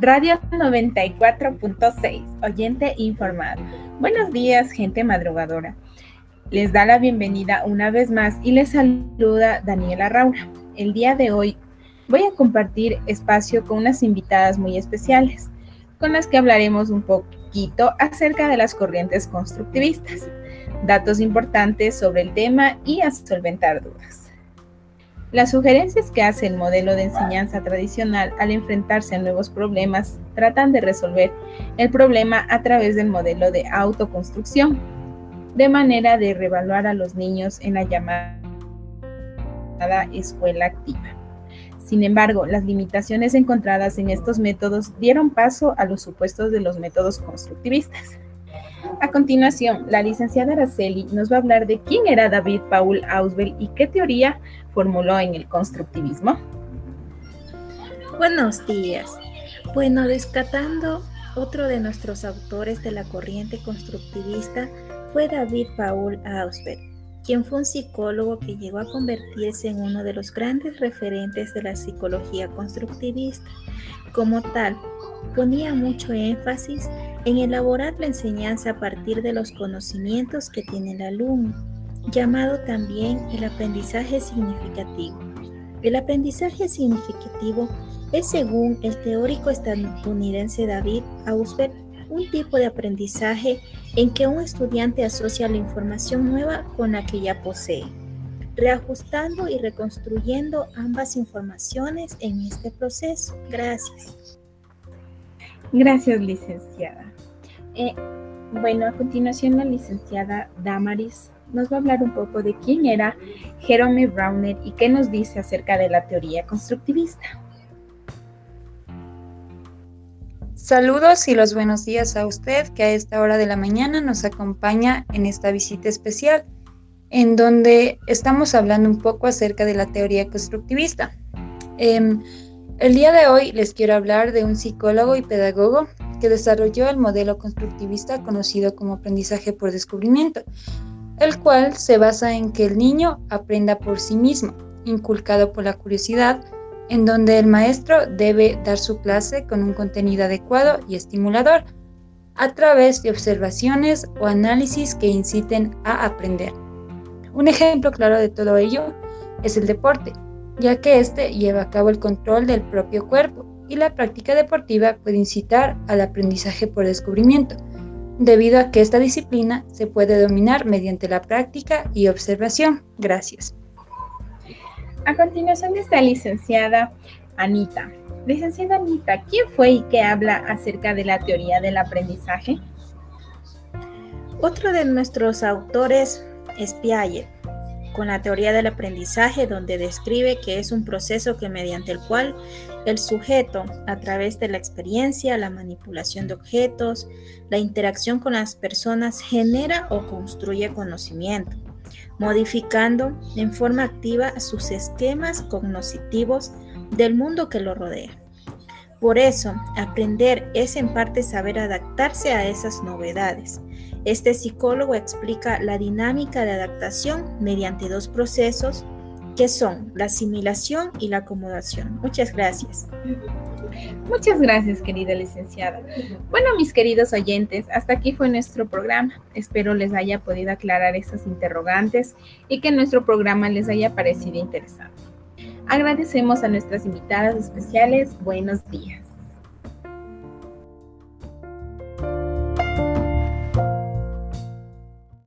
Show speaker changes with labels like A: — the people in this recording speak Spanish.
A: Radio 94.6, oyente informado. Buenos días, gente madrugadora. Les da la bienvenida una vez más y les saluda Daniela Raura. El día de hoy voy a compartir espacio con unas invitadas muy especiales, con las que hablaremos un poquito acerca de las corrientes constructivistas, datos importantes sobre el tema y a solventar dudas. Las sugerencias que hace el modelo de enseñanza tradicional al enfrentarse a nuevos problemas tratan de resolver el problema a través del modelo de autoconstrucción, de manera de revaluar a los niños en la llamada escuela activa. Sin embargo, las limitaciones encontradas en estos métodos dieron paso a los supuestos de los métodos constructivistas. A continuación, la licenciada Araceli nos va a hablar de quién era David Paul Ausubel y qué teoría formuló en el constructivismo.
B: Buenos días. Bueno, rescatando otro de nuestros autores de la corriente constructivista fue David Paul Ausubel, quien fue un psicólogo que llegó a convertirse en uno de los grandes referentes de la psicología constructivista. Como tal, ponía mucho énfasis en elaborar la enseñanza a partir de los conocimientos que tiene el alumno, llamado también el aprendizaje significativo. El aprendizaje significativo es, según el teórico estadounidense David Ausberg, un tipo de aprendizaje en que un estudiante asocia la información nueva con la que ya posee, reajustando y reconstruyendo ambas informaciones en este proceso. Gracias.
A: Gracias, licenciada. Eh, bueno, a continuación la licenciada Damaris nos va a hablar un poco de quién era Jerome Browner y qué nos dice acerca de la teoría constructivista.
C: Saludos y los buenos días a usted que a esta hora de la mañana nos acompaña en esta visita especial, en donde estamos hablando un poco acerca de la teoría constructivista. Em, el día de hoy les quiero hablar de un psicólogo y pedagogo que desarrolló el modelo constructivista conocido como aprendizaje por descubrimiento, el cual se basa en que el niño aprenda por sí mismo, inculcado por la curiosidad, en donde el maestro debe dar su clase con un contenido adecuado y estimulador, a través de observaciones o análisis que inciten a aprender. Un ejemplo claro de todo ello es el deporte, ya que éste lleva a cabo el control del propio cuerpo y la práctica deportiva puede incitar al aprendizaje por descubrimiento, debido a que esta disciplina se puede dominar mediante la práctica y observación. Gracias.
A: A continuación está licenciada Anita. Licenciada Anita, ¿quién fue y qué habla acerca de la teoría del aprendizaje?
B: Otro de nuestros autores es Piaget con la teoría del aprendizaje donde describe que es un proceso que mediante el cual el sujeto, a través de la experiencia, la manipulación de objetos, la interacción con las personas, genera o construye conocimiento, modificando en forma activa sus esquemas cognitivos del mundo que lo rodea. Por eso, aprender es en parte saber adaptarse a esas novedades, este psicólogo explica la dinámica de adaptación mediante dos procesos que son la asimilación y la acomodación. Muchas gracias.
A: Muchas gracias, querida licenciada. Bueno, mis queridos oyentes, hasta aquí fue nuestro programa. Espero les haya podido aclarar esas interrogantes y que nuestro programa les haya parecido interesante. Agradecemos a nuestras invitadas especiales. Buenos días.